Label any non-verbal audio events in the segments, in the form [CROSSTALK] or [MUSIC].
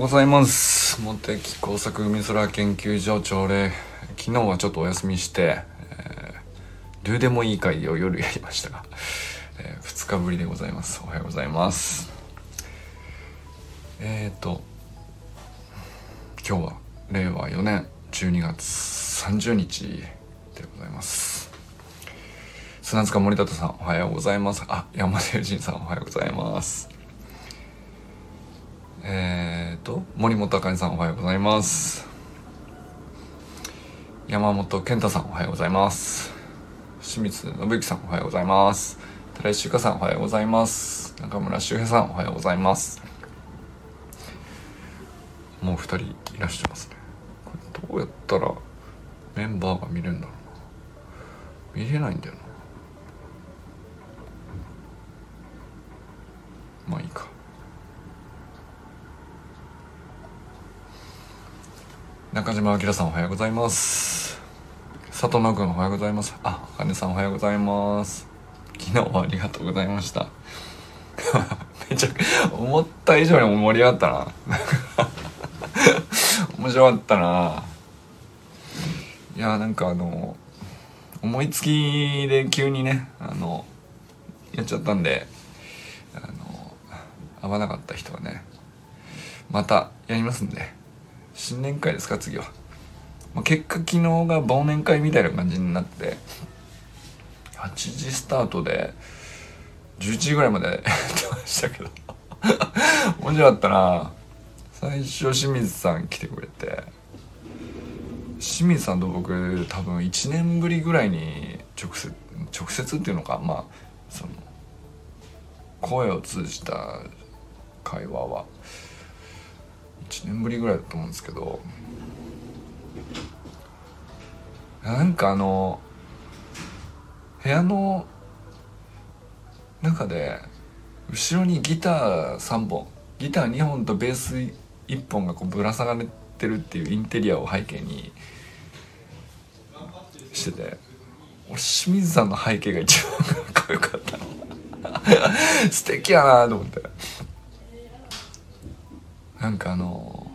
ございます。茂木工作海空研究所朝礼昨日はちょっとお休みして、えー、ルーでもいい会を夜やりましたが、えー、2日ぶりでございます。おはようございます。えっ、ー、と今日は令和4年12月30日でございます。砂塚森田さんおはようございます。あ山田友人さんおはようございます。えっ、と森本あかりさんおはようございます。山本健太さんおはようございます。清水信之さんおはようございます。寺井修香さんおはようございます。中村修平さんおはようございます。もう二人いらっしゃいますね。これどうやったらメンバーが見れるんだろうな。見れないんだよな。まあいいか。中島明さんおはようございます。佐藤直君おはようございます。あかねさんおはようございます。昨日はありがとうございました。[LAUGHS] めちゃく思った以上に盛り上がったな。[LAUGHS] 面白かったな。いやなんかあの思いつきで急にねあのやっちゃったんであの合わなかった人はねまたやりますんで。新年会ですか？次は、まあ、結果昨日が忘年会みたいな感じになって8時スタートで11時ぐらいまで [LAUGHS] やってましたけど。[LAUGHS] 面白かったな。最初清水さん来てくれて。清水さんと僕多分1年ぶりぐらいに直接直接っていうのかまあその声を通じた会話は。1年ぶりぐらいだと思うんですけどなんかあの部屋の中で後ろにギター3本ギター2本とベース1本がこうぶら下がってるっていうインテリアを背景にしてて俺清水さんの背景が一番かっこよかった [LAUGHS] 素敵やなと思って。なんかあの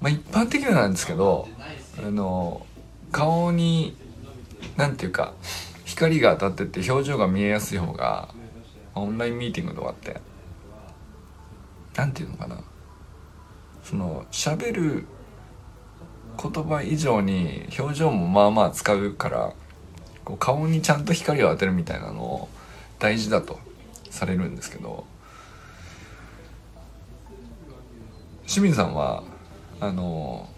まあ一般的なんですけどあの顔になんていうか光が当たってて表情が見えやすい方がオンラインミーティングとかってなんていうのかな。その喋る言葉以上に表情もまあまあ使うからこう顔にちゃんと光を当てるみたいなのを大事だとされるんですけど清水さんはあの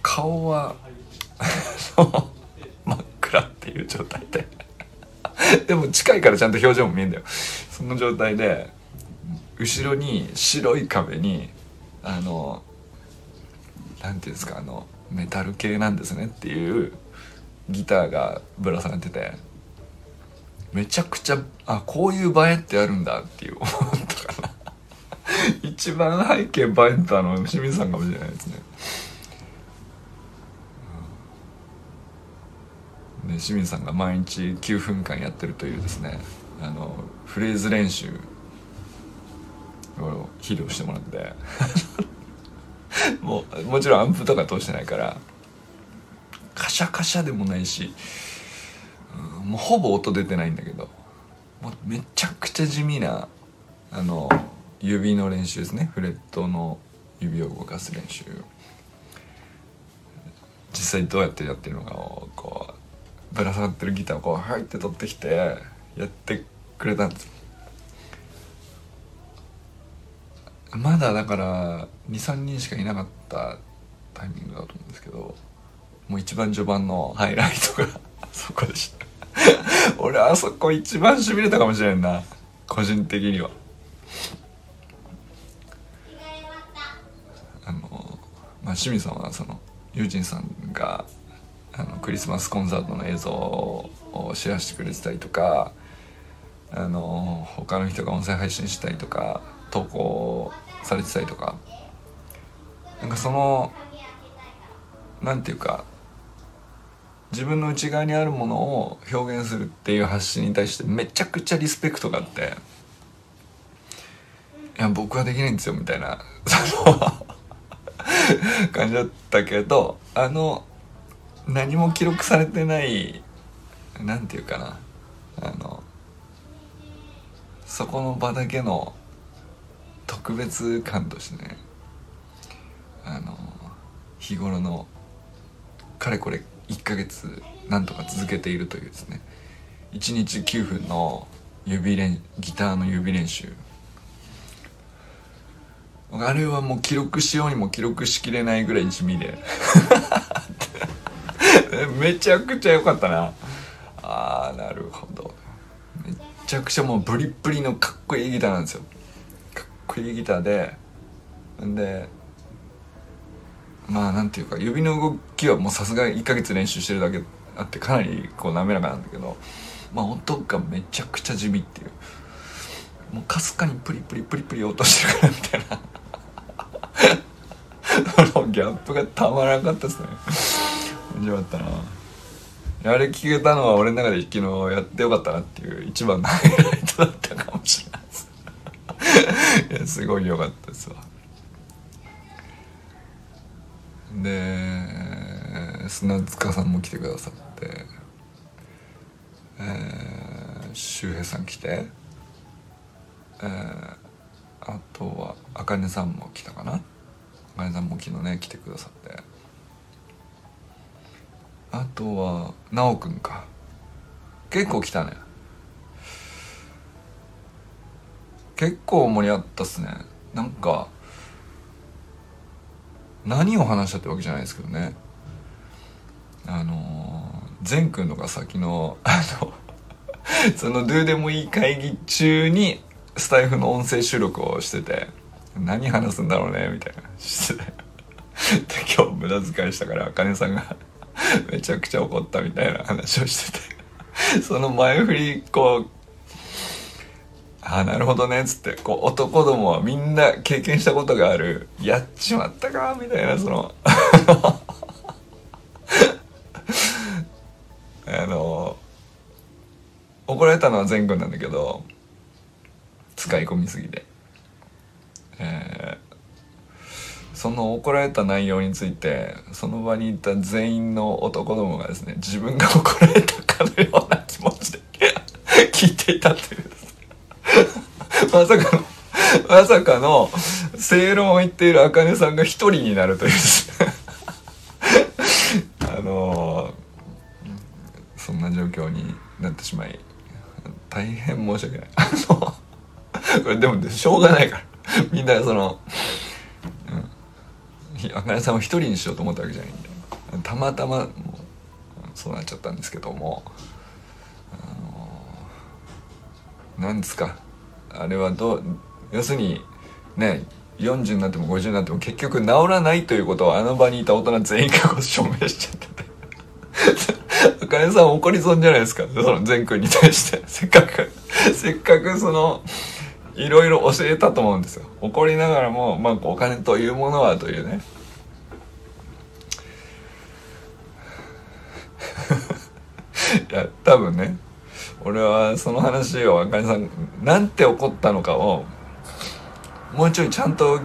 顔は [LAUGHS] 真っ暗っていう状態で。[LAUGHS] でも近いからちゃんと表情も見えんだよ。その状態で後ろに白い壁にあの何ていうんですかあのメタル系なんですねっていうギターがぶら下がってて。めちゃくちゃあこういう映えってあるんだっていう思ったかな。[LAUGHS] 一番背景映えたのは清水さんかもしれないですね。ね清水さんが毎日9分間やってるというですねあのフレーズ練習を披露してもらって [LAUGHS] もうもちろんアンプとか通してないからカシャカシャでもないし、うん、もうほぼ音出てないんだけどもうめちゃくちゃ地味なあの指の練習ですね。フレットの指を動かす練習。実際どうやってやってるのかをこうぶら下がってるギターをこう入って取ってきてやってくれたんです。まだだから23人しかいなかったタイミングだと思うんですけどもう一番序盤のハイライトが [LAUGHS] そこでした。[LAUGHS] 俺あそこ一番しびれたかもしれんな。個人的には。まあ、清水さんはそのユージンさんがあのクリスマスコンサートの映像をシェアしてくれてたりとかあの他の人が音声配信したりとか投稿されてたりとか。なんかそのなんていうか自分の内側にあるものを表現するっていう発信に対してめちゃくちゃリスペクトがあっていや僕はできないんですよみたいな。その [LAUGHS] 感じだったけどあの何も記録されてないなんていうかなあのそこの場だけの特別感としてねあの日頃のかれこれ1ヶ月なんとか続けているというですね1日9分の指練ギターの指練習あれはもう記録しようにも記録しきれないぐらい地味で。[LAUGHS] めちゃくちゃ良かったな。ああなるほど。めちゃくちゃもうブリッブリのかっこいいギターなんですよ。かっこいいギターでんでまあなんていうか指の動きはもうさすが1ヶ月練習してるだけあってかなりこう滑らかなんだけどまあ音がめちゃくちゃ地味っていう。もうかすかにプリプリプリプリ落としてるからみたいな。のギャップがたまらなかったですね。面白かったな。あれ聞けたのは俺の中で昨日やってよかったなっていう一番のハイライトだったかもしれないです。[LAUGHS] いやすごい良かったですわ。で砂塚さんも来てくださってえー、周平さん来てえー、あとはあかねさんも来たかな。あかねさんも昨日ね来てくださって。あとは奈くんか。結構来たね。結構盛り上がったっすね。なんか何を話したってわけじゃないですけどね。あの善くんのが先のあのそのどうでもいい会議中にスタイフの音声収録をしてて。何話すんだろうねみたいな。して今日無駄遣いしたからあかねさんが [LAUGHS] めちゃくちゃ怒ったみたいな話をしてて。[LAUGHS] その前振りこうああなるほどねっつってこう男どもはみんな経験したことがある。やっちまったかみたいなその。[LAUGHS] あの怒られたのは善くんなんだけど使い込みすぎて。えーその怒られた内容についてその場にいた全員の男どもがですね自分が怒られたかのような気持ちで [LAUGHS] 聞いていたというまさかのまさかの正論を言っている茜さんが一人になるという [LAUGHS] あのー、そんな状況になってしまい大変申し訳ない。あのこれでもしょうがないから。[LAUGHS] みんなそのあかねさんを一人にしようと思ったわけじゃないんでたまたまそうなっちゃったんですけども。あのなんですか。あれはどう要するにね40になっても50になっても結局治らないということをあの場にいた大人全員が証明しちゃってて。あかねさん怒り損じゃないですか。その善くんに対して。せっかくせっかくそのいろいろ教えたと思うんですよ。怒りながらも、まあ、お金というものはというね。[LAUGHS] いや多分ね俺はその話をあかねさんなんて怒ったのかをもうちょいちゃんと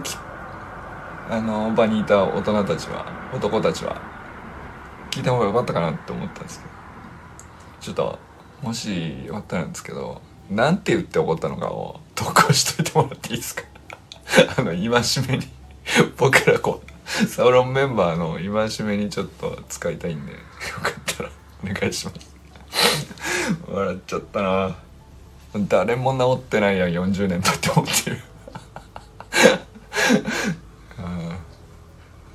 あの場にいた大人たちは男たちは聞いた方がよかったかなって思ったんですけど。ちょっともしよかったらんですけどなんて言って怒ったのかを投稿しといてもらっていいですか？[LAUGHS] あの、戒めに。[LAUGHS] 僕らこう、サウロンメンバーの戒めにちょっと使いたいんで、よかったら [LAUGHS] お願いします。笑っちゃったな。誰も治ってないやん、40年だって思ってる。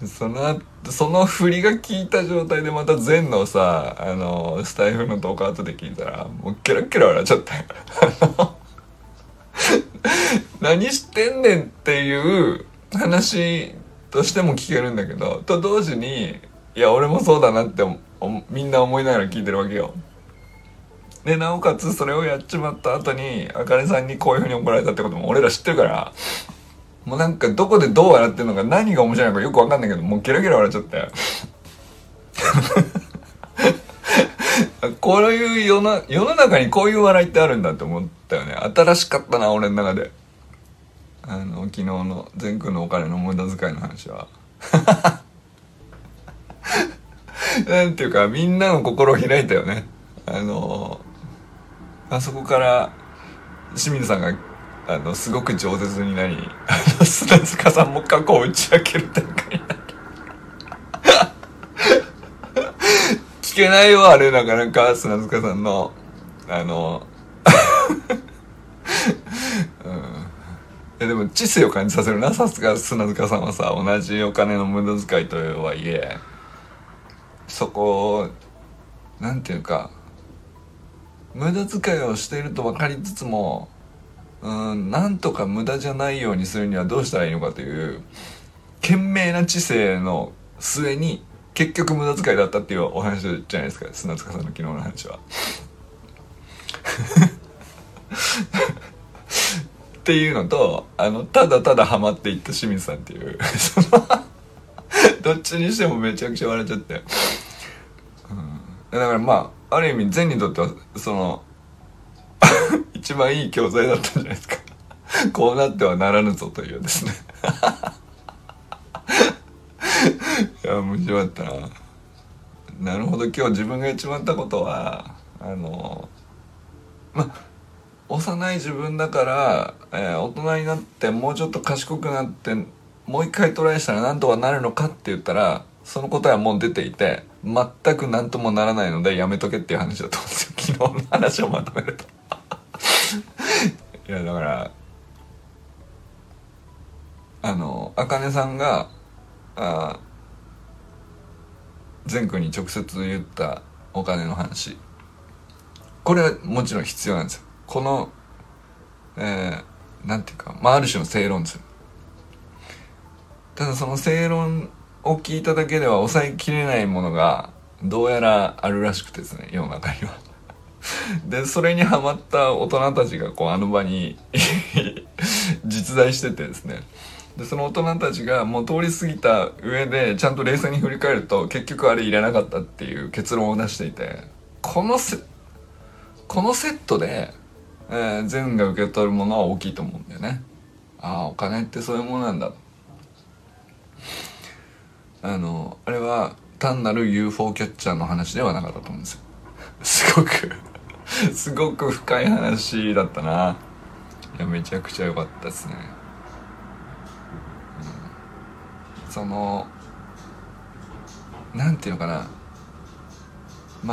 そのその振りが効いた状態でまた禅のさあのスタイフの動画後で聞いたらもうキラキラ笑っちゃったよ。[LAUGHS] 何してんねんっていう話としても聞けるんだけどと同時にいや俺もそうだなってみんな思いながら聞いてるわけよ。でなおかつそれをやっちまった後にあかねさんにこういうふうに怒られたってことも俺ら知ってるからもうなんかどこでどう笑ってるのか何が面白いのかよくわかんないけどもうゲラゲラ笑っちゃって。[LAUGHS] こういう世の世の中にこういう笑いってあるんだって思ったよね。新しかったな俺の中で。あの昨日の全くんのお金の無駄遣いの話は。[LAUGHS] なんていうかみんなの心を開いたよね。あのあそこから清水さんがあのすごく饒舌になりあの砂塚さんも過去を打ち明ける展開になり聞けないよあれなかなか砂塚さんの。あの [LAUGHS] うん、でも知性を感じさせるなさすが砂塚さんはさ同じお金の無駄遣いとはいえ。そこなんていうか無駄遣いをしていると分かりつつもうんなんとか無駄じゃないようにするにはどうしたらいいのかという懸命な知性の末に結局無駄遣いだったっていうお話じゃないですか砂塚さんの昨日の話は。っていうのとあのただただハマっていった清水さんっていう [LAUGHS] どっちにしてもめちゃくちゃ笑っちゃって、うん、だからまあある意味善にとってはその [LAUGHS] 一番いい教材だったんじゃないですか。こうなってはならぬぞというですね。いや面白かったな。なるほど。今日自分が言っちまったことはあのまあ幼い自分だから、えー、大人になってもうちょっと賢くなってもう一回トライしたら何とかなるのかって言ったらその答えはもう出ていて全く何ともならないのでやめとけっていう話だと思うんですよ。[LAUGHS] 昨日の話をまとめると。[LAUGHS] いやだからあのあかねさんがあ善くんに直接言ったお金の話。これはもちろん必要なんですよ。このえー、なんていうかまあある種の正論ですよ。ただその正論を聞いただけでは抑えきれないものがどうやらあるらしくてですね世の中には。[LAUGHS] でそれにハマった大人たちがこうあの場に [LAUGHS] 実在しててですね。でその大人たちがもう通り過ぎた上でちゃんと冷静に振り返ると結局あれいらなかったっていう結論を出していてこのセこのセットで、えー、善が受け取るものは大きいと思うんだよね。ああお金ってそういうものなんだ。あのあれは単なる UFO キャッチャーの話ではなかったと思うんですよ。すごくすごく深い話だったな。いやめちゃくちゃ良かったですね、うん、そのなんていうのかな。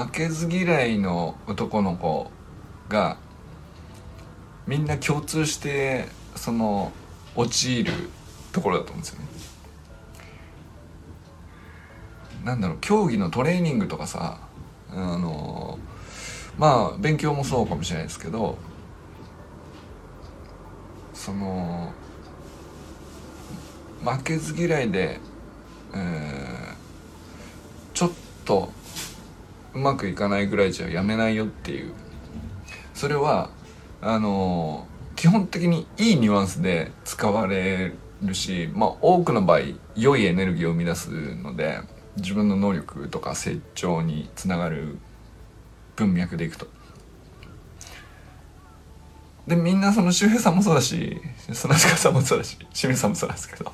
負けず嫌いの男の子がみんな共通してその陥るところだと思うんですよね。なんだろう競技のトレーニングとかさあのまあ勉強もそうかもしれないですけどその負けず嫌いで、えー、ちょっとうまくいかないぐらいじゃやめないよっていうそれはあの基本的にいいニュアンスで使われるし、まあ、多くの場合良いエネルギーを生み出すので自分の能力とか成長につながる文脈でいくと。でみんなその周平さんもそうだし砂塚さんもそうだし清水さんもそうなんですけど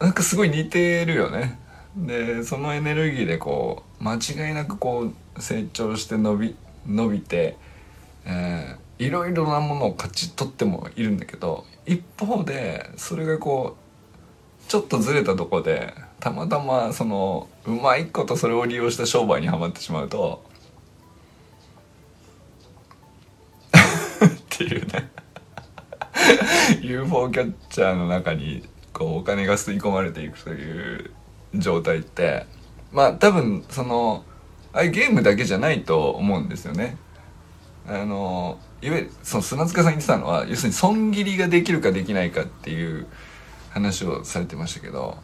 なんかすごい似てるよね。でそのエネルギーでこう間違いなくこう成長して伸び伸びて、えー、いろいろなものを勝ち取ってもいるんだけど一方でそれがこうちょっとずれたとこでたまたまそのうまいことそれを利用した商売にはまってしまうと [LAUGHS] っていうね UFO キャッチャーの中にこうお金が吸い込まれていくという状態ってまあ多分そのああいうゲームだけじゃないと思うんですよね。あのいわゆるその砂塚さん言ってたのは要するに損切りができるかできないかっていう話をされてましたけど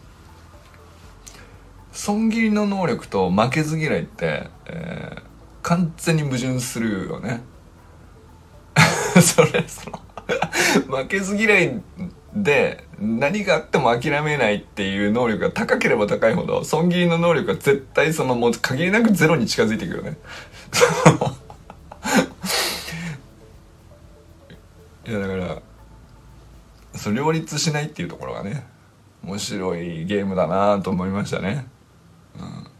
損切りの能力と負けず嫌いって、えー、完全に矛盾するよね。[LAUGHS] それその負けず嫌いで何があっても諦めないっていう能力が高ければ高いほど損切りの能力が絶対そのもう限りなくゼロに近づいていくよね [LAUGHS] いやだからそ両立しないっていうところがね面白いゲームだなと思いましたね。うん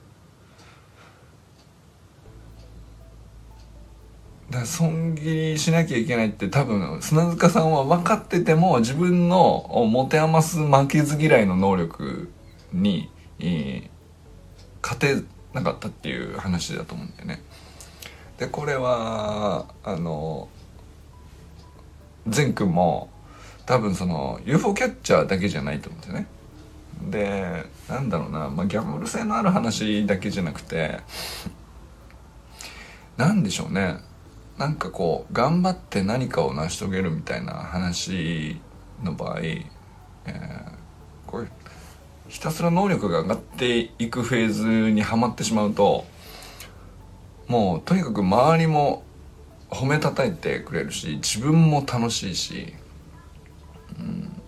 だ損切りしなきゃいけないって多分砂塚さんは分かってても自分の持て余す負けず嫌いの能力に、えー、勝てなかったっていう話だと思うんだよね。でこれはあの善くんも多分その UFO キャッチャーだけじゃないと思うんですよね。でなんだろうな、まあ、ギャンブル性のある話だけじゃなくて何でしょうねなんかこう頑張って何かを成し遂げるみたいな話の場合、えー、これひたすら能力が上がっていくフェーズにはまってしまうともうとにかく周りも褒めたたいてくれるし自分も楽しいし、うん、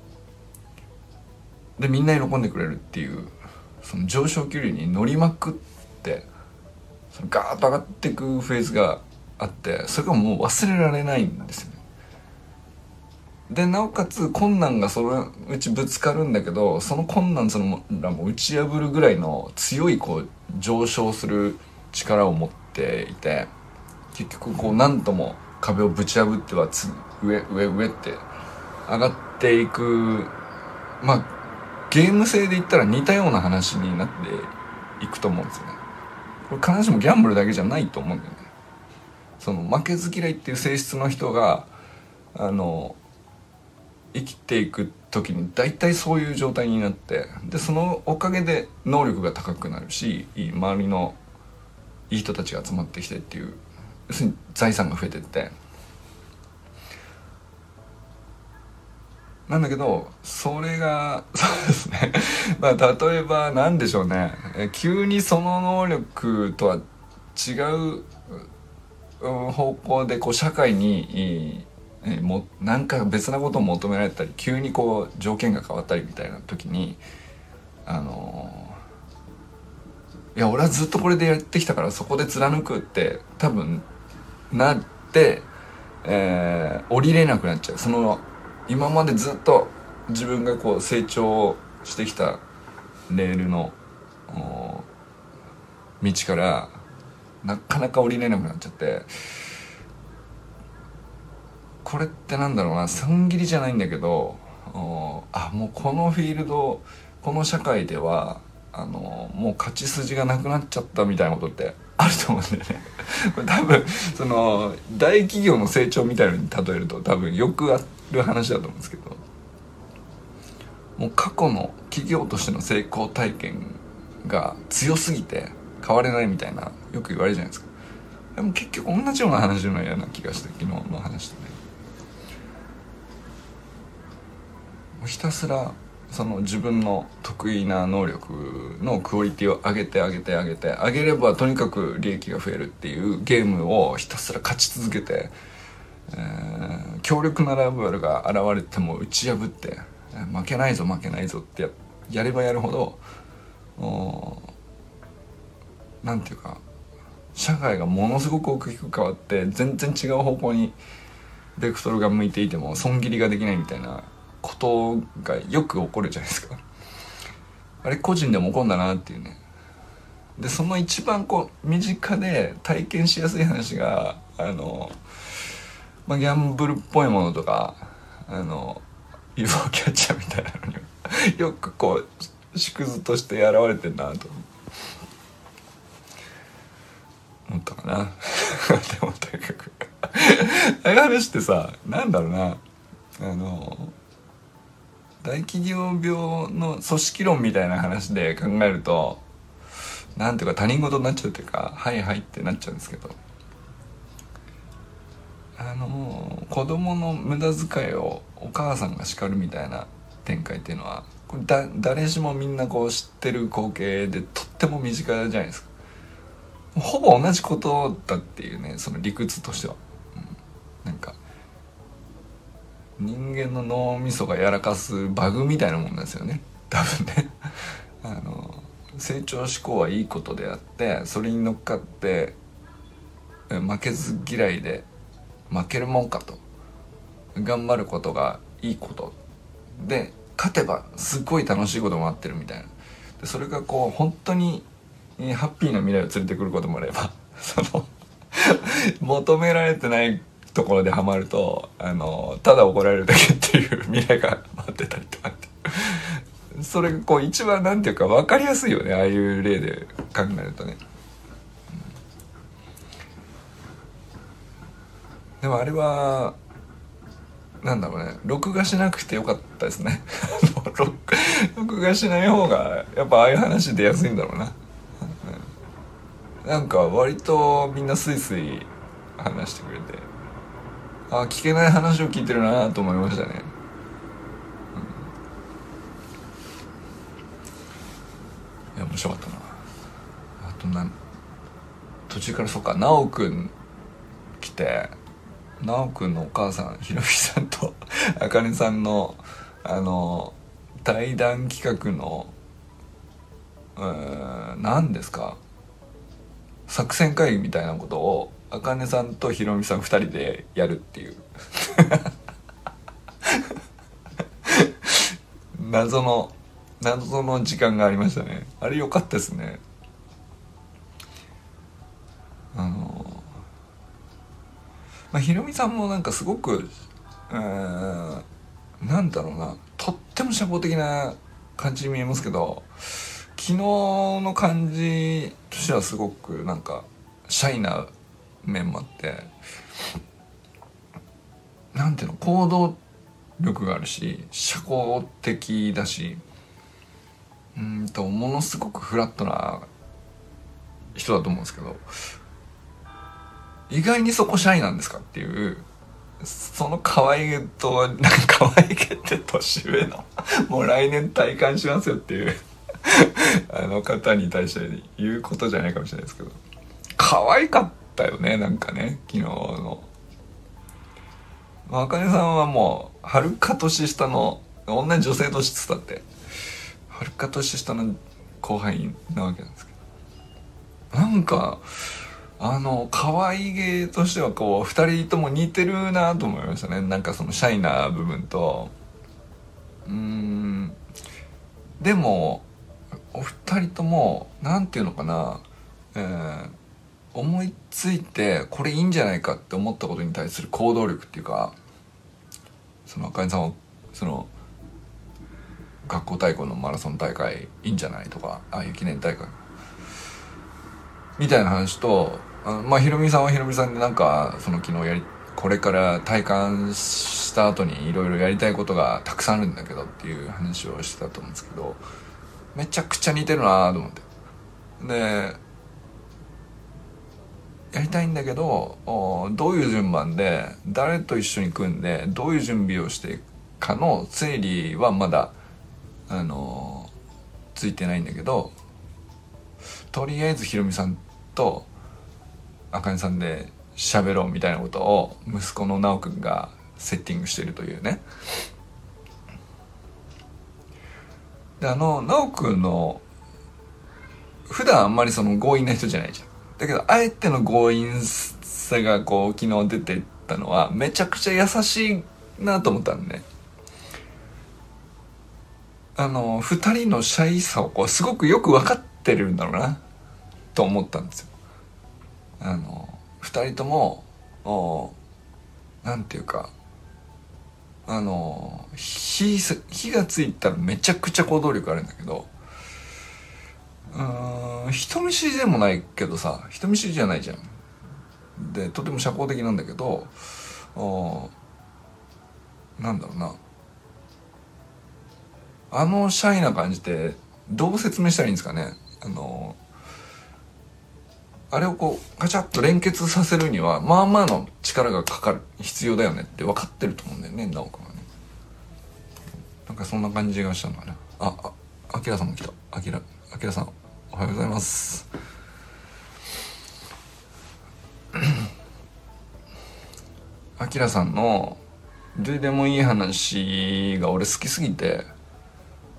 でみんな喜んでくれるっていうその上昇気流に乗りまくってそのガーッと上がっていくフェーズがあってそれがもう忘れられないんですよね。でなおかつ困難がそのうちぶつかるんだけどその困難そのらも打ち破るぐらいの強いこう上昇する力を持っていて結局こう何とも壁をぶち破ってはつ上上上って上がっていくまあゲーム性で言ったら似たような話になっていくと思うんですよね。これ必ずしもギャンブルだけじゃないと思うんだよね。その負けず嫌いっていう性質の人があの生きていく時に大体そういう状態になってでそのおかげで能力が高くなるし周りのいい人たちが集まってきてっていう要するに財産が増えてって。なんだけどそれが [LAUGHS] そうですね。まあ例えば何でしょうね。急にその能力とは違う方向でこう社会にえもなんか別なことを求められたり急にこう条件が変わったりみたいな時にあのいや俺はずっとこれでやってきたからそこで貫くって多分なって、えー、降りれなくなっちゃう。その今までずっと自分がこう成長してきたレールの道からなかなか降りれなくなっちゃって。これってなんだろうな。損切りじゃないんだけどあもうこのフィールドこの社会ではあのもう勝ち筋がなくなっちゃったみたいなことって [LAUGHS] あると思うんだよね。[LAUGHS] これ多分その大企業の成長みたいのに例えると多分よくある話だと思うんですけど。もう過去の企業としての成功体験が強すぎて変われないみたいなよく言われるじゃないですか。でも結局同じような話のような気がして昨日の話とね。ひたすらその自分の得意な能力のクオリティを上げて上げて上げて上げればとにかく利益が増えるっていうゲームをひたすら勝ち続けて、えー、強力なライバルが現れても打ち破って負けないぞ負けないぞってややればやるほど何て言うか社会がものすごく大きく変わって全然違う方向にベクトルが向いていても損切りができないみたいなことがよく起こるじゃないですか。あれ個人でも起こるんだなっていうね。でその一番こう身近で体験しやすい話があの、まあ、ギャンブルっぽいものとかあの UFO キャッチャーみたいなのによくこう縮図として現れてんなと。思ってたかな。[LAUGHS] でもとにかく。ああいう話ってさなんだろうな。あの大企業病の組織論みたいな話で考えるとなんていうか他人事になっちゃうというかはいはいってなっちゃうんですけど。あの子供の無駄遣いをお母さんが叱るみたいな展開っていうのはこれだ誰しもみんなこう知ってる光景でとっても身近じゃないですか。ほぼ同じことだっていうねその理屈としては、うん、なんか人間の脳みそがやらかすバグみたいなもんなんですよね。多分ね。[LAUGHS] あの成長志向はいいことであってそれに乗っかって負けず嫌いで負けるもんかと。頑張ることがいいことで勝てばすっごい楽しいことも待ってるみたいな。でそれがこう本当にハッピーな未来を連れてくることもあれば [LAUGHS] その求められてないところでハマるとあのただ怒られるだけっていう未来が待ってたりとかって。それがこう一番なんていうか分かりやすいよねああいう例で考えるとね、でもあれはなんだろうね録画しなくてよかったですね。[LAUGHS] 録画しない方がやっぱああいう話出やすいんだろうな、なんか割とみんなスイスイ話してくれてあ聞けない話を聞いてるなと思いましたね。いや面白かったな。あとな途中からそっか奈くん来て奈くんのお母さんひろみさんと [LAUGHS] あかねさんのあの対談企画のうん何ですか？作戦会議みたいなことをあかねさんとひろみさん2人でやるっていう。[LAUGHS] 謎の謎の時間がありましたね。あれ良かったですね。あのまあひろみさんもなんかすごくうんなんだろうな。とっても社交的な感じに見えますけど昨日の感じとしてはすごくなんかシャイな面もあってなんていうの行動力があるし社交的だしうんとものすごくフラットな人だと思うんですけど意外にそこシャイなんですかっていうその可愛げとなんか可愛げって年上のもう来年体感しますよっていう [LAUGHS] あの方に対して言うことじゃないかもしれないですけど。可愛かったよねなんかね昨日の。あかねさんはもうはるか年下の同じ女性として伝ってはるか年下の後輩なわけなんですけど。なんかあの可愛げとしてはこう2人とも似てるなと思いましたね。なんかそのシャイな部分と。うん。でもお二人とも何て言うのかな、えー、思いついてこれいいんじゃないかって思ったことに対する行動力っていうかそのあかねさんはその学校対抗のマラソン大会いいんじゃないとかああいう記念大会。みたいな話とあまあひろみさんはひろみさんでなんかその昨日やりこれから体感した後にいろいろやりたいことがたくさんあるんだけどっていう話をしてたと思うんですけどめちゃくちゃ似てるなと思って。でやりたいんだけどどういう順番で誰と一緒に組んでどういう準備をしていくかの整理はまだあのついてないんだけどとりあえずひろみさんとあかねさんで喋ろうみたいなことを息子の奈くんがセッティングしてるというね。であの奈くんの普段あんまりその強引な人じゃないじゃんだけどあえての強引さがこう昨日出てったのはめちゃくちゃ優しいなと思ったんで、ね、あの、二人のシャイさをこう、すごくよく分かってるんだろうな、と思ったんですよ。あの、二人とも、おなんていうか、あの、火、火がついたらめちゃくちゃ行動力あるんだけど、うん、人見知りでもないけどさ、人見知りじゃないじゃん。で、とても社交的なんだけど、おなんだろうな。あのシャイな感じってどう説明したらいいんですかねあのあれをこうガチャッと連結させるにはまあまあの力がかかる必要だよねって分かってると思うんだよね直君はね。なんかそんな感じがしたのかなあああきらさんも来た。あきらあきらさんおはようございます。あきらさんの「どうでもいい話」が俺好きすぎて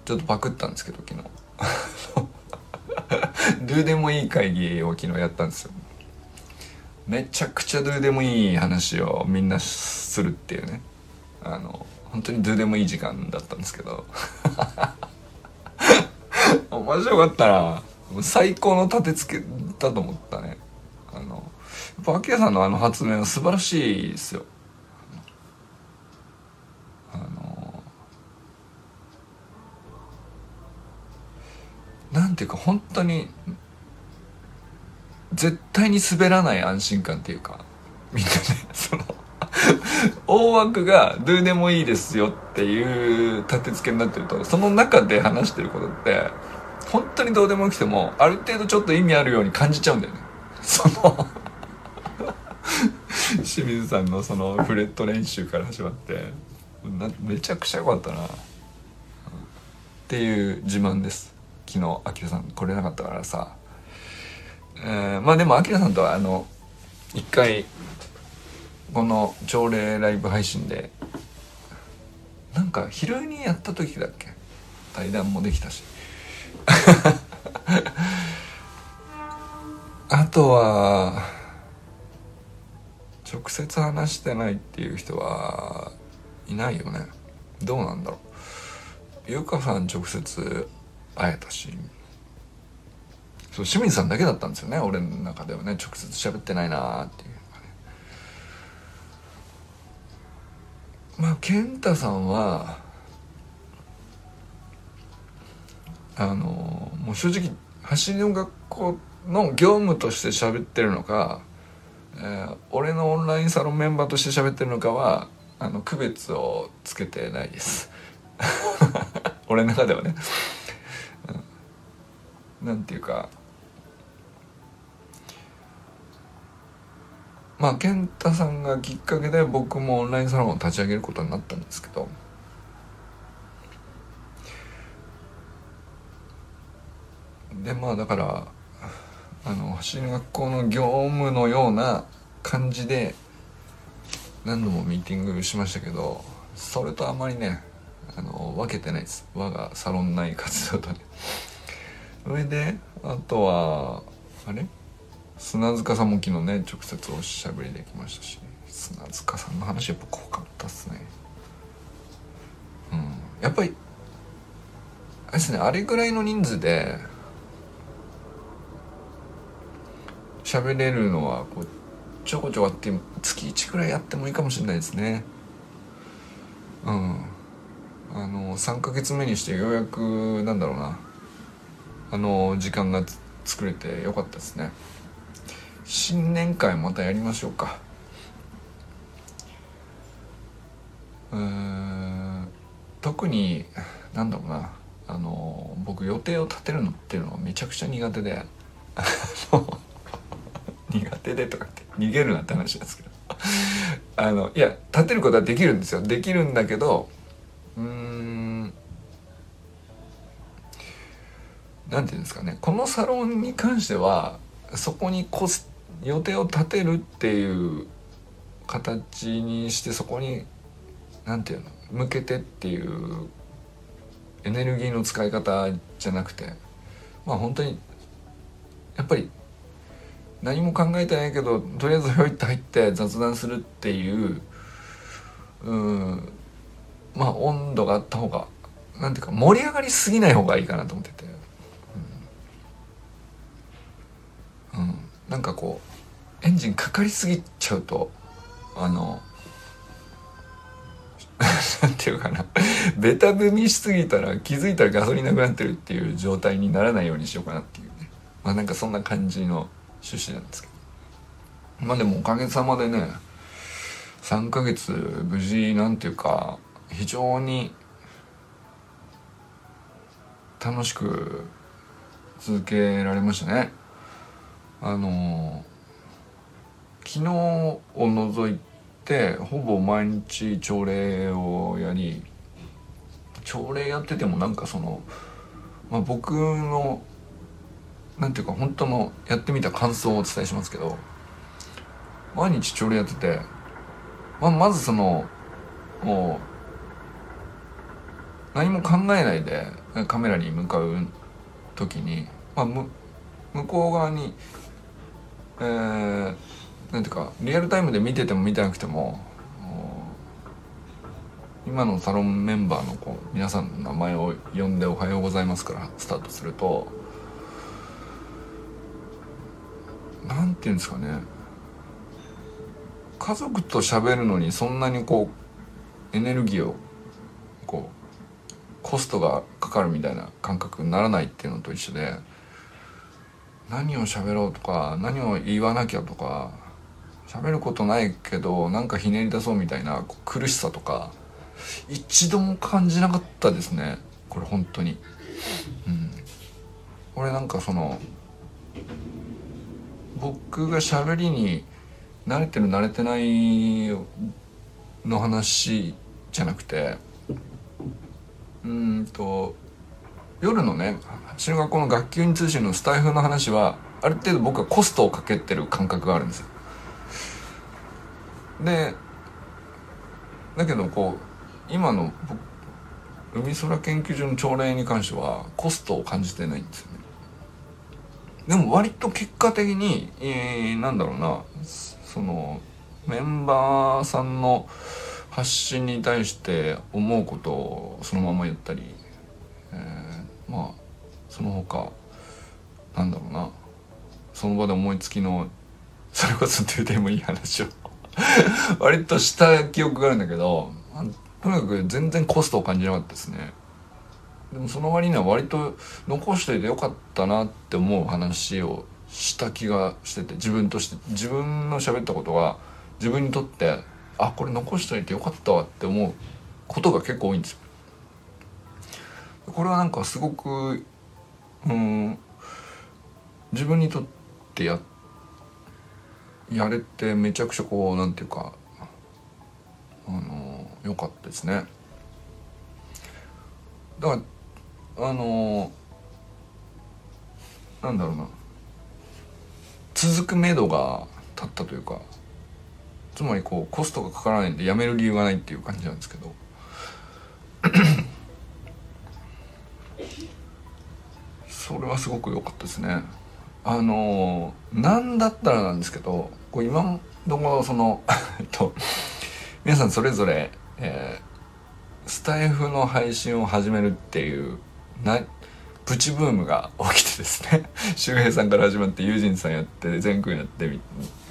ちょっとパクったんですけど昨日。[LAUGHS] ドゥでもいい会議を昨日やったんですよ。めちゃくちゃドゥでもいい話をみんなするっていうね。あの本当にどうでもいい時間だったんですけど。[LAUGHS] 面白かったな。最高の立て付けだと思ったね。あのやっぱ秋谷さんのあの発明は素晴らしいですよあのなんていうか本当に絶対に滑らない安心感っていうかみんなね [LAUGHS] その大枠がどうでもいいですよっていう立て付けになってるとその中で話してることって本当にどうでもよくてもある程度ちょっと意味あるように感じちゃうんだよね。その [LAUGHS] 清水さんのそのフレット練習から始まってめちゃくちゃ良かったな。っていう自慢です。昨日あきらさん来れなかったからさ。えー、まあでもあきらさんとはあの一回この朝礼ライブ配信でなんか昼にやった時だっけ？対談もできたし。[LAUGHS] あとは直接話してないっていう人はいないよね。どうなんだろう。ゆかさん直接会えたし。そう清水さんだけだったんですよね。俺の中ではね。直接喋ってないなっていうね。まあ健太さんはあのもう正直走りの学校の業務として喋ってるのか、えー、俺のオンラインサロンメンバーとして喋ってるのかはあの区別をつけてないです。[LAUGHS] 俺の中ではね、なんていうかまあ健太さんがきっかけで僕もオンラインサロンを立ち上げることになったんですけどでまあだからあの走り学校の業務のような感じで何度もミーティングしましたけどそれとあまりねあの分けてないです。我がサロン内活動とね。上であとはあれ？砂塚さんも昨日ね直接おしゃべりできましたし砂塚さんの話やっぱ濃かったっすね。うん。やっぱりあれですねあれぐらいの人数で喋れるのはこうちょこちょこあって月1くらいやってもいいかもしれないですね。うん。あの3ヶ月目にしてようやくなんだろうな。あの時間が作れてよかったですね。新年会またやりましょうか。うん特になんだろうな。あの僕予定を立てるのっていうのはめちゃくちゃ苦手で。[LAUGHS] 苦手でとかって逃げるなって話なんですけど。あのいや立てることはできるんですよ。できるんだけどなんていうんですかねこのサロンに関してはそこにコス予定を立てるっていう形にしてそこに何て言うの向けてっていうエネルギーの使い方じゃなくてまあ本当にやっぱり何も考えてないけどとりあえずひょいって入って雑談するっていううんまあ温度があった方がなんていうか盛り上がりすぎない方がいいかなと思ってて、なんかこうエンジンかかりすぎちゃうとあの [LAUGHS] なんていうかな。ベタ踏みしすぎたら気づいたらガソリンなくなってるっていう状態にならないようにしようかなっていうね。まあなんかそんな感じの趣旨なんですけど。まあでもおかげさまでね3ヶ月無事なんていうか非常に楽しく続けられましたね。あの昨日を除いてほぼ毎日朝礼をやり朝礼やっててもなんかその、まあ、僕のなんていうか本当のやってみた感想をお伝えしますけど毎日朝礼やってて、まあ、まずそのもう何も考えないでカメラに向かう時に、まあ、む向こう側にえー、なんていうかリアルタイムで見てても見てなくても今のサロンメンバーのこう皆さんの名前を呼んで「おはようございます」からスタートするとなんていうんですかね。家族と喋るのにそんなにこうエネルギーをこうコストがかかるみたいな感覚にならないっていうのと一緒で何を喋ろうとか何を言わなきゃとか喋ることないけどなんかひねり出そうみたいな苦しさとか一度も感じなかったですね。これ本当に。うん。俺なんかその僕が喋りに慣れてる慣れてないの話じゃなくてうんと夜のね進学校の学級に通信のスタイフの話はある程度僕はコストをかけてる感覚があるんですよ。でだけどこう今の海空研究所の朝礼に関してはコストを感じてないんですよね。でも割と結果的に、えー、なんだろうなそのメンバーさんの発信に対して思うことをそのまま言ったり、まあその他なんだろうな。その場で思いつきのそれこそどうでもいい話を。[LAUGHS] 割とした記憶があるんだけどとにかく全然コストを感じなかったですね。でもその割には割と残しといてよかったなって思う話をした気がしてて自分として自分の喋ったことが自分にとってあこれ残しといてよかったわって思うことが結構多いんですよ。これはなんかすごくうん自分にとってややれてめちゃくちゃこうなんていうかあの良かったですね。だからあのなんだろうな。続く目処が立ったというかつまりこうコストがかからないんでやめる理由がないっていう感じなんですけど。はすごく良かったですね。あのなんだったらなんですけどこう今のところその [LAUGHS] えっと皆さんそれぞれ、えー、スタイフの配信を始めるっていうなプチブームが起きてですね。[LAUGHS] 周平さんから始まってユージンさんやって全くんやって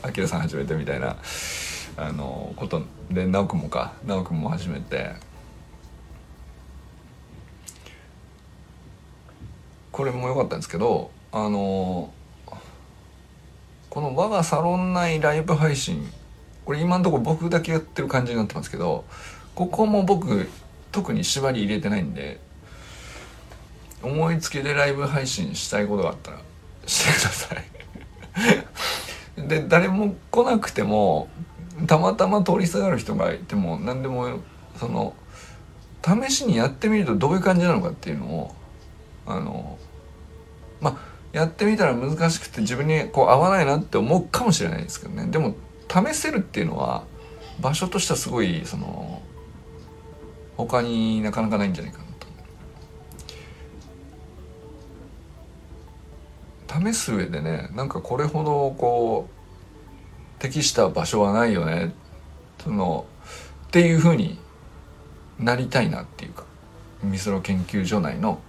あきらさん始めてみたいなあのことで直くんもか直くんも始めてこれも良かったんですけどあのこの我がサロン内ライブ配信これ今のところ僕だけやってる感じになってますけどここも僕特に縛り入れてないんで思いつきでライブ配信したいことがあったらしてください。[LAUGHS] で誰も来なくてもたまたま通りすがる人がいても何でもその試しにやってみるとどういう感じなのかっていうのをあのまあやってみたら難しくて自分にこう合わないなって思うかもしれないですけどね。でも試せるっていうのは場所としてはすごいその他になかなかないんじゃないかなと。試す上でねなんかこれほどこう適した場所はないよね。そのっていうふうになりたいなっていうか美空研究所内の、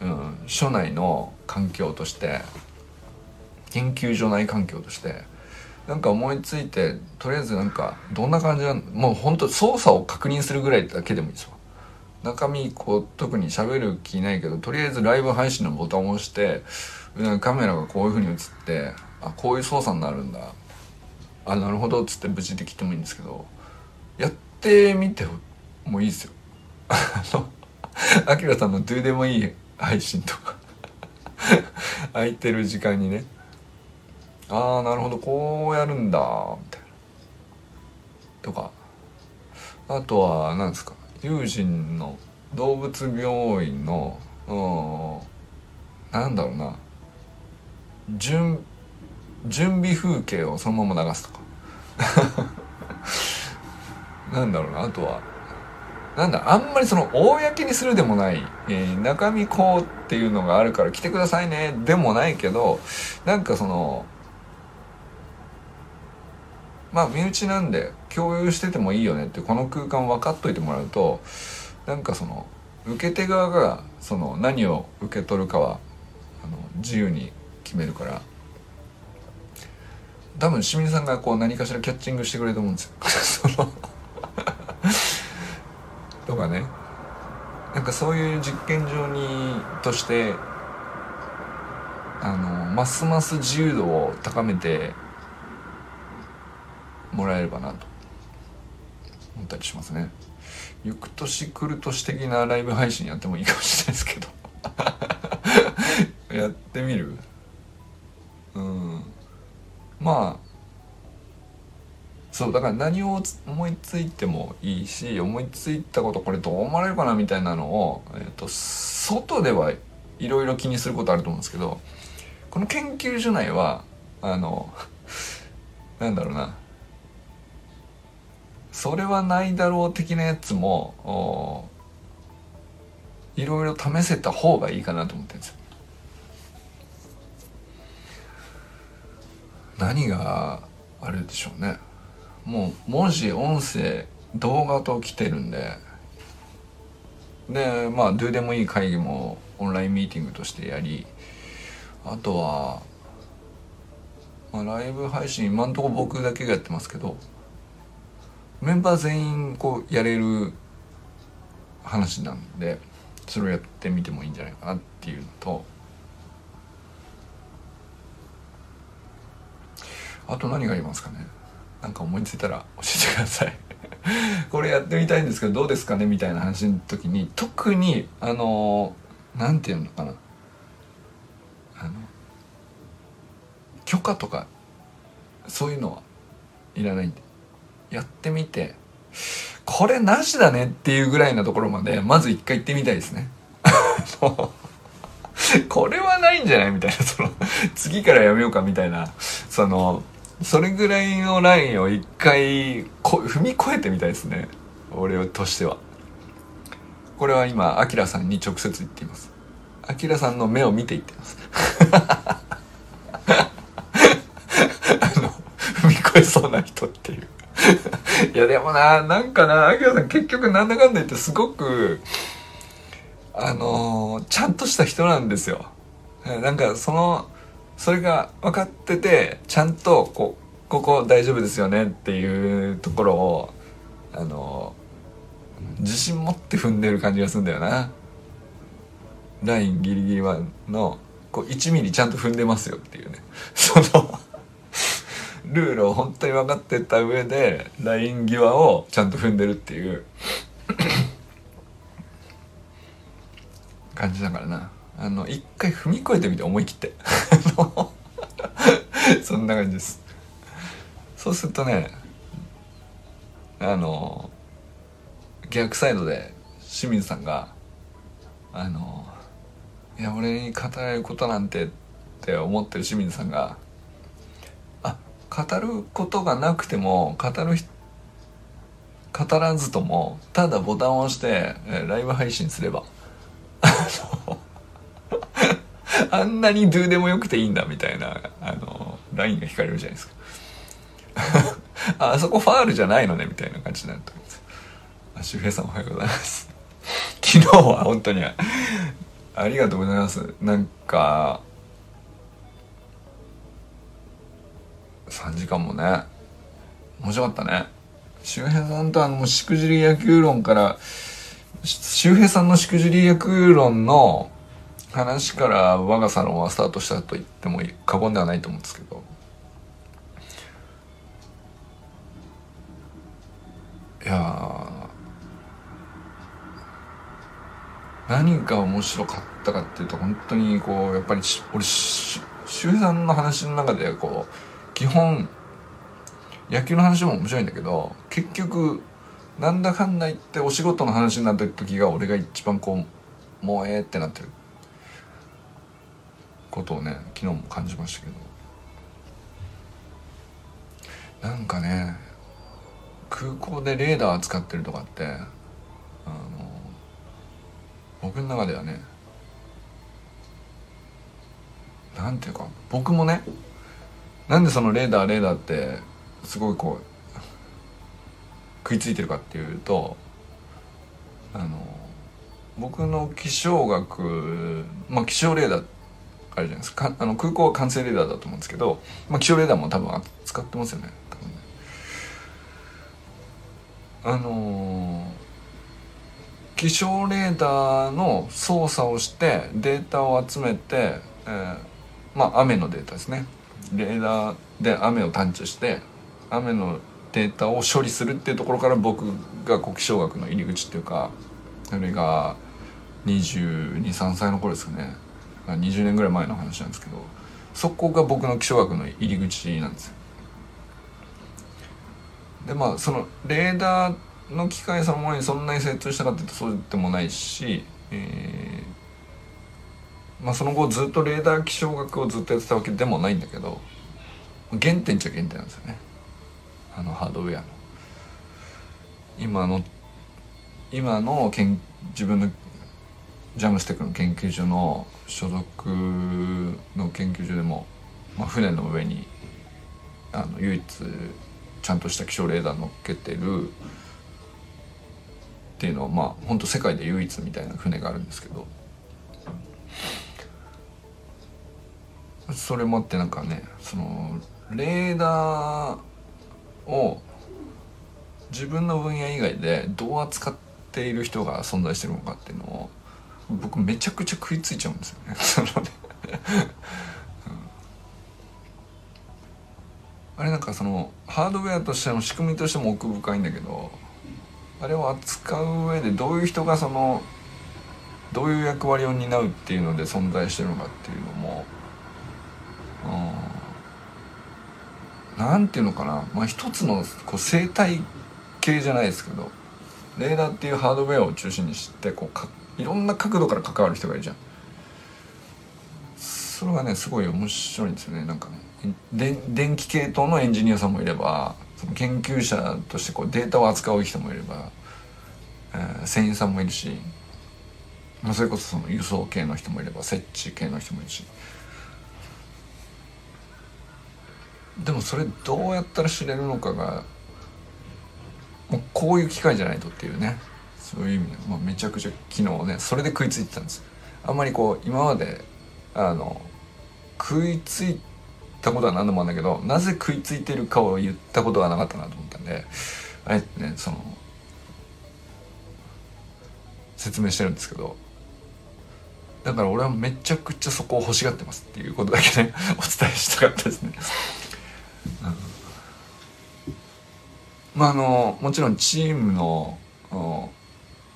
うん、所内の環境として研究所内環境としてなんか思いついてとりあえずなんかどんな感じなの？もう本当操作を確認するぐらいだけでもいいですよ。中身こう特に喋る気ないけどとりあえずライブ配信のボタンを押してカメラがこういう風に映ってあこういう操作になるんだ。あなるほどっつって無事できてもいいんですけどやってみてもいいですよ。[LAUGHS] あのアキラさんのどうでもいい配信とか。[LAUGHS] 空いてる時間にね。ああなるほど。こうやるんだ。みたいな。とか。あとは何ですか。友人の動物病院のうんなんだろうな。準準備風景をそのまま流すとか。[LAUGHS] なんだろうな。あとはなんだあんまりその公にするでもない、えー、中身こうっていうのがあるから来てくださいね。でもないけどなんかそのまあ身内なんで共有しててもいいよねってこの空間分かっといてもらうとなんかその受け手側がその何を受け取るかはあの自由に決めるから多分清水さんがこう何かしらキャッチングしてくれると思うんですよ。[LAUGHS] そのとかね。なんかそういう実験場にとしてあのますます自由度を高めてもらえればなと。思ったりしますね。翌年来る年的なライブ配信やってもいいかもしれないですけど。[LAUGHS] やってみる？うん。まあそうだから何を思いついてもいいし思いついたことこれどう思われるかなみたいなのを、えーと、外ではいろいろ気にすることあると思うんですけどこの研究所内はあの [LAUGHS] なんだろうなそれはないだろう的なやつもいろいろ試せた方がいいかなと思ってるんですよ。何があれでしょうねもう文字音声動画と来てるんで。でまあどうでもいい会議もオンラインミーティングとしてやりあとは、まあ、ライブ配信今んとこ僕だけがやってますけどメンバー全員こうやれる話なんでそれをやってみてもいいんじゃないかなっていうのと。あと何がありますかね？なんか思いついたら教えてください。[LAUGHS] これやってみたいんですけどどうですかねみたいな話の時に特にあの何て言うのかな。あの許可とかそういうのはいらないんで。やってみてこれなしだねっていうぐらいのところまでまず一回行ってみたいですね。[LAUGHS] これはないんじゃないみたいなその次からやめようかみたいなそのそれぐらいのラインを一回こ踏み越えてみたいですね。俺としては。これは今アキラさんに直接言っています。アキラさんの目を見て言ってます。あの踏み越えそうな人っていう。いやでもななんかなアキラさん結局なんだかんだ言ってすごくあの、ちゃんとした人なんですよ。なんかそのそれが分かっててちゃんとこここ大丈夫ですよねっていうところをあの自信持って踏んでる感じがするんだよな。ラインギリギリはのこう1ミリちゃんと踏んでますよっていうね。[LAUGHS] そのルールを本当に分かってた上でライン際をちゃんと踏んでるっていう。[COUGHS] 感じだからな。あの一回踏み越えてみて思い切って。[LAUGHS] そんな感じです。そうするとねあの逆サイドで清水さんがあのいや俺に語られることなんてって思ってる清水さんがあ語ることがなくても語る語らずともただボタンを押してライブ配信すれば。[LAUGHS] [LAUGHS] あんなにドゥでもよくていいんだみたいなあのラインが引かれるじゃないですか。あ [LAUGHS] あそこファールじゃないのねみたいな感じになると思います。あ周平さんおはようございます。[LAUGHS] 昨日は本当にありがとうございます。なんか3時間もね。面白かったね。周平さんとあのしくじり野球論から周平さんのしくじり野球論の話から我がサロンはスタートしたと言っても過言ではないと思うんですけど。いや何が面白かったかっていうと本当にこうやっぱり俺周平さんの話の中でこう基本野球の話も面白いんだけど結局なんだかんだ言ってお仕事の話になった時が俺が一番こうもうええってなってる。ことをね昨日も感じましたけど。なんかね空港でレーダー使ってるとかってあの僕の中ではねなんていうか僕もねなんでそのレーダーレーダーってすごいこう食いついてるかっていうとあの僕の気象学まあ気象レーダーってあるじゃないですか。あの空港は管制レーダーだと思うんですけど、まあ、気象レーダーも多分使ってますよね。多分ね。あのー、気象レーダーの操作をしてデータを集めて、えー、まあ雨のデータですね。レーダーで雨を探知して雨のデータを処理するっていうところから僕が気象学の入り口っていうかそれが223歳の頃ですかね。20年ぐらい前の話なんですけどそこが僕の気象学の入り口なんですよ。でまあそのレーダーの機械そのものにそんなに精通したかっていうとそうでもないし、えー、まあ、その後ずっとレーダー気象学をずっとやってたわけでもないんだけど原点っちゃ原点なんですよねあのハードウェアの。今の今のけん自分のジャムステックの研究所の所属の研究所でも、まあ、船の上にあの唯一ちゃんとした気象レーダー乗っけてるっていうのはまあ本当世界で唯一みたいな船があるんですけどそれもあってなんかねそのレーダーを自分の分野以外でどう扱っている人が存在してるのかっていうのを僕めちゃくちゃ食いついちゃうんですよね。[LAUGHS] そのね。あれなんかそのハードウェアとしての仕組みとしても奥深いんだけどあれを扱う上でどういう人がそのどういう役割を担うっていうので存在してるのかっていうのも何ていうのかな。まあ一つのこう生態系じゃないですけどレーダーっていうハードウェアを中心にしてこうかいろんな角度から関わる人がいるじゃん。それがねすごい面白いんですよね。なんかねで電気系統のエンジニアさんもいればその研究者としてこうデータを扱う人もいれば、えー、船員さんもいるし、まあ、それこそその輸送系の人もいれば設置系の人もいるし。でもそれどうやったら知れるのかがもうこういう機会じゃないとっていうね。そういう意味で、まあ、めちゃくちゃ昨日ねそれで食いついてたんですあんまりこう今まであの食いついたことは何度もあるんだけどなぜ食いついてるかを言ったことがなかったなと思ったんであえてねその説明してるんですけどだから俺はめちゃくちゃそこを欲しがってますっていうことだけね [LAUGHS] お伝えしたかったですね。まああのもちろんチームの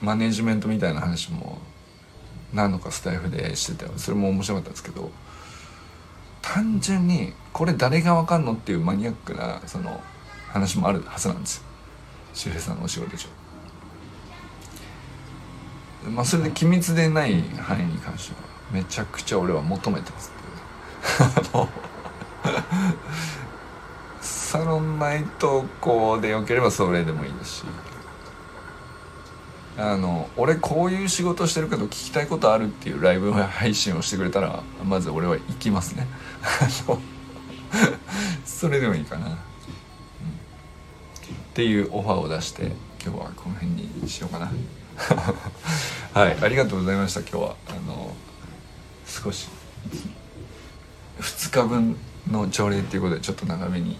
マネジメントみたいな話も何度かスタイフでしててそれも面白かったんですけど単純にこれ誰がわかんのっていうマニアックなその話もあるはずなんです。よ周平さんのお仕事上。まあそれで機密でない範囲に関してはめちゃくちゃ俺は求めてますって [LAUGHS] サロンナイト校でよければそれでもいいですし。あの俺こういう仕事してるけど聞きたいことあるっていうライブ配信をしてくれたらまず俺は行きますね。それでもいいかな、うん、っていうオファーを出して今日はこの辺にしようかな。[LAUGHS] はいありがとうございました今日は。あの少し2日分の朝礼っていうことでちょっと長めに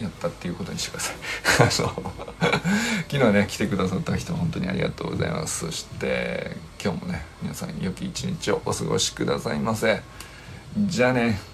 やったっていうことにしてください。[LAUGHS] [LAUGHS] 昨日ね来てくださった人本当にありがとうございます。そして今日もね皆さん良き一日をお過ごしくださいませ。じゃあね。